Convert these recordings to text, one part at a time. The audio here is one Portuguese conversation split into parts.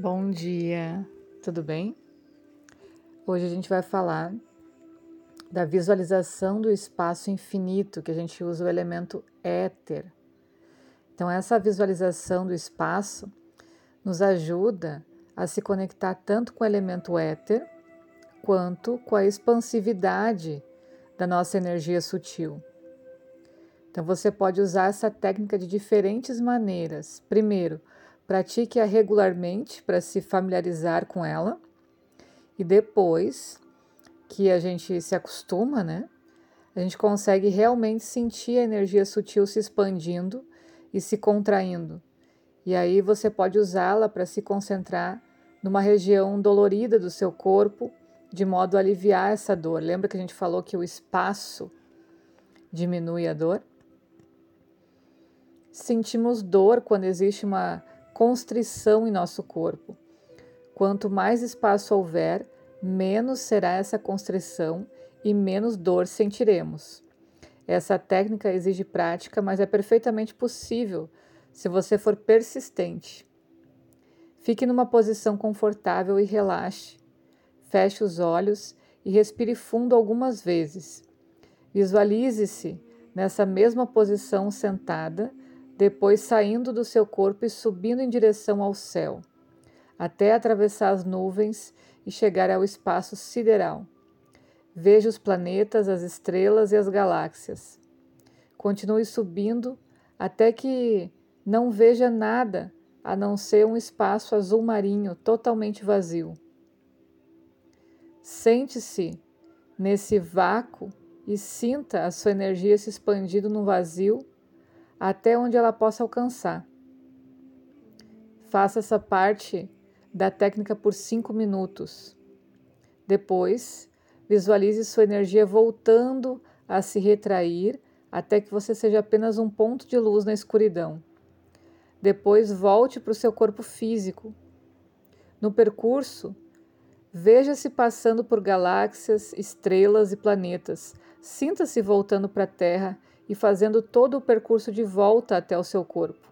Bom dia, tudo bem? Hoje a gente vai falar da visualização do espaço infinito, que a gente usa o elemento éter. Então, essa visualização do espaço nos ajuda a se conectar tanto com o elemento éter quanto com a expansividade da nossa energia sutil. Então, você pode usar essa técnica de diferentes maneiras. Primeiro, pratique-a regularmente para se familiarizar com ela. E depois que a gente se acostuma, né? A gente consegue realmente sentir a energia sutil se expandindo e se contraindo. E aí você pode usá-la para se concentrar numa região dolorida do seu corpo, de modo a aliviar essa dor. Lembra que a gente falou que o espaço diminui a dor? Sentimos dor quando existe uma constrição em nosso corpo. Quanto mais espaço houver, menos será essa constrição e menos dor sentiremos. Essa técnica exige prática, mas é perfeitamente possível se você for persistente. Fique numa posição confortável e relaxe. Feche os olhos e respire fundo algumas vezes. Visualize-se nessa mesma posição sentada depois saindo do seu corpo e subindo em direção ao céu, até atravessar as nuvens e chegar ao espaço sideral. Veja os planetas, as estrelas e as galáxias. Continue subindo até que não veja nada a não ser um espaço azul marinho totalmente vazio. Sente-se nesse vácuo e sinta a sua energia se expandindo no vazio até onde ela possa alcançar. Faça essa parte da técnica por cinco minutos. Depois, visualize sua energia voltando a se retrair até que você seja apenas um ponto de luz na escuridão. Depois, volte para o seu corpo físico. No percurso, veja-se passando por galáxias, estrelas e planetas. Sinta-se voltando para a Terra e fazendo todo o percurso de volta até o seu corpo.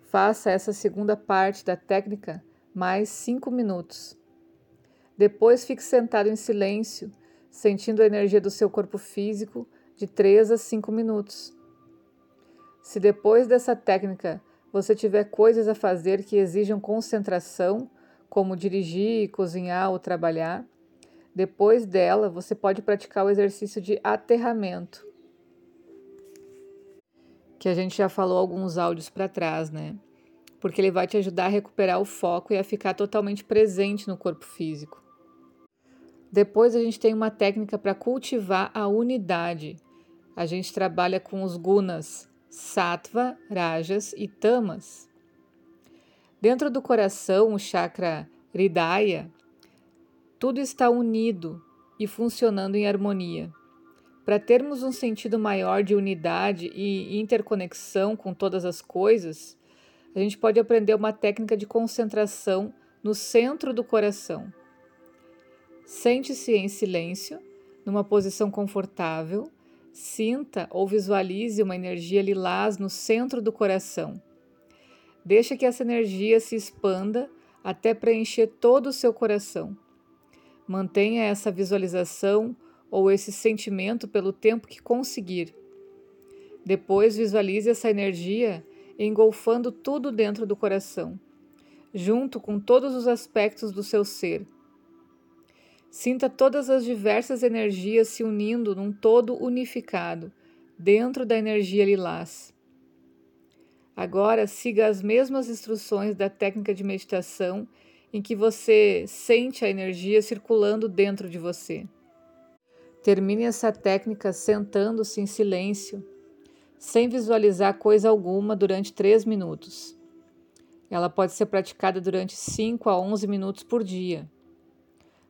Faça essa segunda parte da técnica mais cinco minutos. Depois fique sentado em silêncio, sentindo a energia do seu corpo físico de 3 a 5 minutos. Se depois dessa técnica você tiver coisas a fazer que exijam concentração, como dirigir, cozinhar ou trabalhar, depois dela você pode praticar o exercício de aterramento, que a gente já falou alguns áudios para trás, né? Porque ele vai te ajudar a recuperar o foco e a ficar totalmente presente no corpo físico. Depois a gente tem uma técnica para cultivar a unidade. A gente trabalha com os gunas, sattva, rajas e tamas. Dentro do coração, o chakra hridaya, tudo está unido e funcionando em harmonia. Para termos um sentido maior de unidade e interconexão com todas as coisas, a gente pode aprender uma técnica de concentração no centro do coração. Sente-se em silêncio, numa posição confortável, sinta ou visualize uma energia lilás no centro do coração. Deixa que essa energia se expanda até preencher todo o seu coração. Mantenha essa visualização ou esse sentimento pelo tempo que conseguir. Depois visualize essa energia engolfando tudo dentro do coração, junto com todos os aspectos do seu ser. Sinta todas as diversas energias se unindo num todo unificado, dentro da energia lilás. Agora siga as mesmas instruções da técnica de meditação em que você sente a energia circulando dentro de você. Termine essa técnica sentando-se em silêncio, sem visualizar coisa alguma durante 3 minutos. Ela pode ser praticada durante 5 a 11 minutos por dia.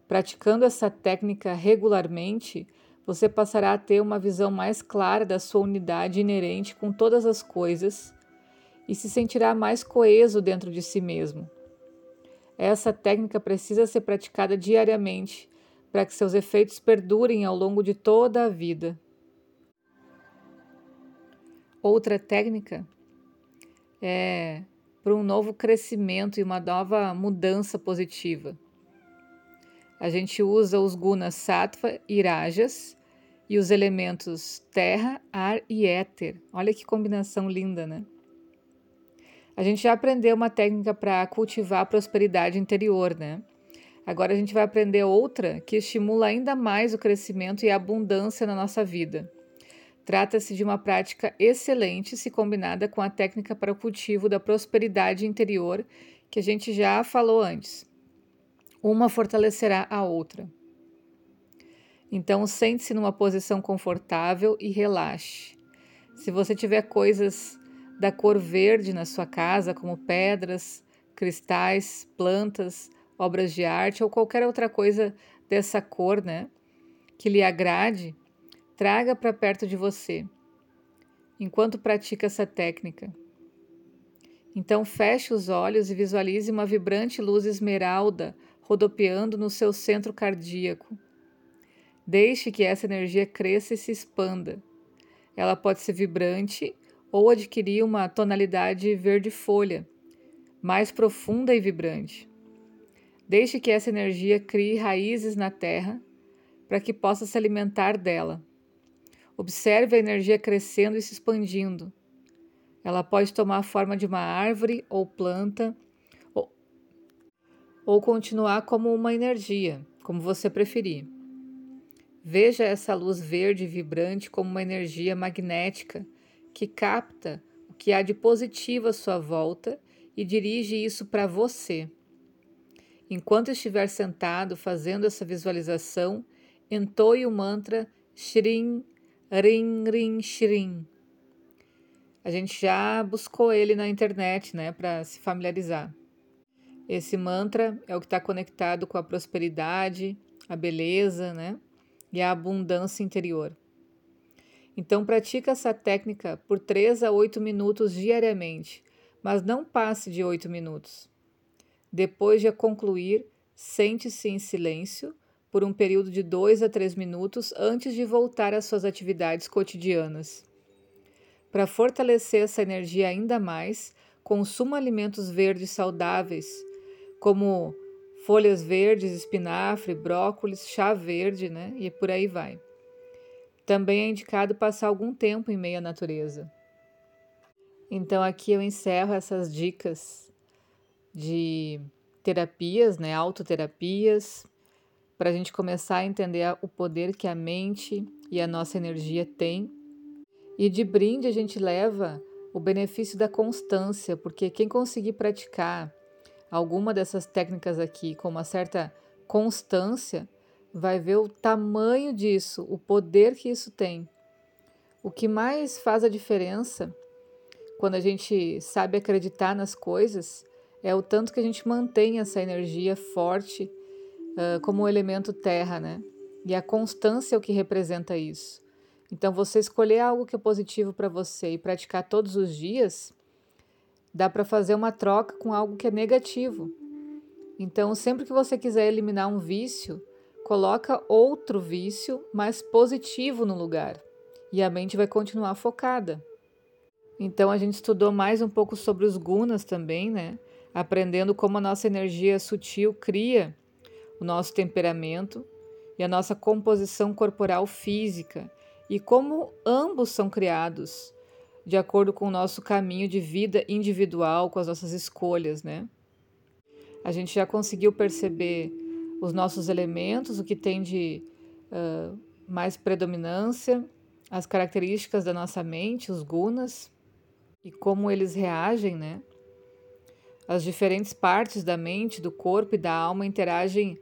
Praticando essa técnica regularmente, você passará a ter uma visão mais clara da sua unidade inerente com todas as coisas e se sentirá mais coeso dentro de si mesmo. Essa técnica precisa ser praticada diariamente para que seus efeitos perdurem ao longo de toda a vida. Outra técnica é para um novo crescimento e uma nova mudança positiva. A gente usa os gunas sattva e rajas e os elementos terra, ar e éter. Olha que combinação linda, né? A gente já aprendeu uma técnica para cultivar a prosperidade interior, né? Agora a gente vai aprender outra que estimula ainda mais o crescimento e a abundância na nossa vida. Trata-se de uma prática excelente se combinada com a técnica para o cultivo da prosperidade interior que a gente já falou antes. Uma fortalecerá a outra. Então, sente-se numa posição confortável e relaxe. Se você tiver coisas da cor verde na sua casa, como pedras, cristais, plantas, obras de arte ou qualquer outra coisa dessa cor, né, que lhe agrade, traga para perto de você, enquanto pratica essa técnica. Então feche os olhos e visualize uma vibrante luz esmeralda rodopiando no seu centro cardíaco. Deixe que essa energia cresça e se expanda. Ela pode ser vibrante ou adquirir uma tonalidade verde folha, mais profunda e vibrante. Deixe que essa energia crie raízes na terra para que possa se alimentar dela. Observe a energia crescendo e se expandindo. Ela pode tomar a forma de uma árvore ou planta, ou, ou continuar como uma energia, como você preferir. Veja essa luz verde vibrante como uma energia magnética que capta o que há de positivo à sua volta e dirige isso para você. Enquanto estiver sentado fazendo essa visualização, entoie o mantra Shrim, Rim, Rim, Shrim. A gente já buscou ele na internet, né, para se familiarizar. Esse mantra é o que está conectado com a prosperidade, a beleza, né, e a abundância interior. Então, pratica essa técnica por 3 a 8 minutos diariamente, mas não passe de 8 minutos. Depois de concluir, sente-se em silêncio por um período de 2 a 3 minutos antes de voltar às suas atividades cotidianas. Para fortalecer essa energia ainda mais, consuma alimentos verdes saudáveis, como folhas verdes, espinafre, brócolis, chá verde, né? E por aí vai. Também é indicado passar algum tempo em meio à natureza. Então aqui eu encerro essas dicas de terapias, né, autoterapias, para a gente começar a entender o poder que a mente e a nossa energia têm. E de brinde a gente leva o benefício da constância, porque quem conseguir praticar alguma dessas técnicas aqui com uma certa constância, vai ver o tamanho disso, o poder que isso tem. O que mais faz a diferença quando a gente sabe acreditar nas coisas é o tanto que a gente mantém essa energia forte uh, como elemento terra, né? E a constância é o que representa isso. Então, você escolher algo que é positivo para você e praticar todos os dias, dá para fazer uma troca com algo que é negativo. Então, sempre que você quiser eliminar um vício, coloca outro vício mais positivo no lugar e a mente vai continuar focada. Então, a gente estudou mais um pouco sobre os gunas também, né? Aprendendo como a nossa energia sutil cria o nosso temperamento e a nossa composição corporal física e como ambos são criados de acordo com o nosso caminho de vida individual, com as nossas escolhas, né? A gente já conseguiu perceber os nossos elementos, o que tem de uh, mais predominância, as características da nossa mente, os gunas, e como eles reagem, né? As diferentes partes da mente, do corpo e da alma interagem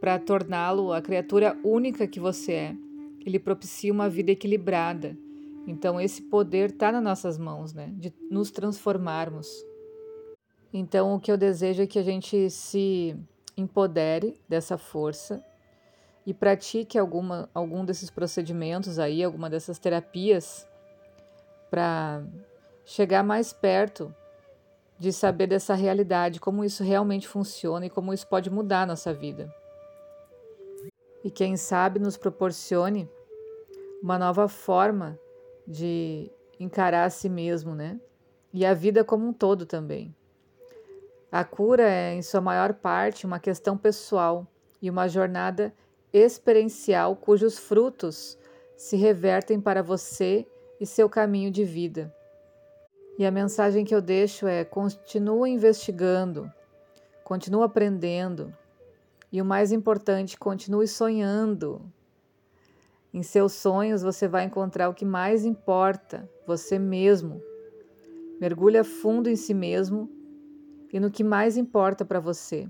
para torná-lo a criatura única que você é. Ele propicia uma vida equilibrada. Então, esse poder está nas nossas mãos, né? De nos transformarmos. Então, o que eu desejo é que a gente se empodere dessa força e pratique alguma, algum desses procedimentos aí, alguma dessas terapias, para chegar mais perto de saber dessa realidade, como isso realmente funciona e como isso pode mudar a nossa vida. E quem sabe nos proporcione uma nova forma de encarar a si mesmo, né? E a vida como um todo também. A cura é, em sua maior parte, uma questão pessoal e uma jornada experiencial cujos frutos se revertem para você e seu caminho de vida. E a mensagem que eu deixo é: continua investigando, continua aprendendo e o mais importante, continue sonhando. Em seus sonhos você vai encontrar o que mais importa, você mesmo. Mergulha fundo em si mesmo e no que mais importa para você.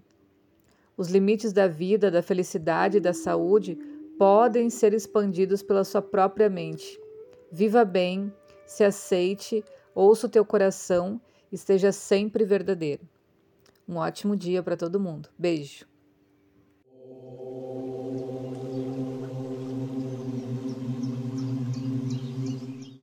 Os limites da vida, da felicidade e da saúde podem ser expandidos pela sua própria mente. Viva bem, se aceite, ouça o teu coração, esteja sempre verdadeiro. Um ótimo dia para todo mundo. Beijo.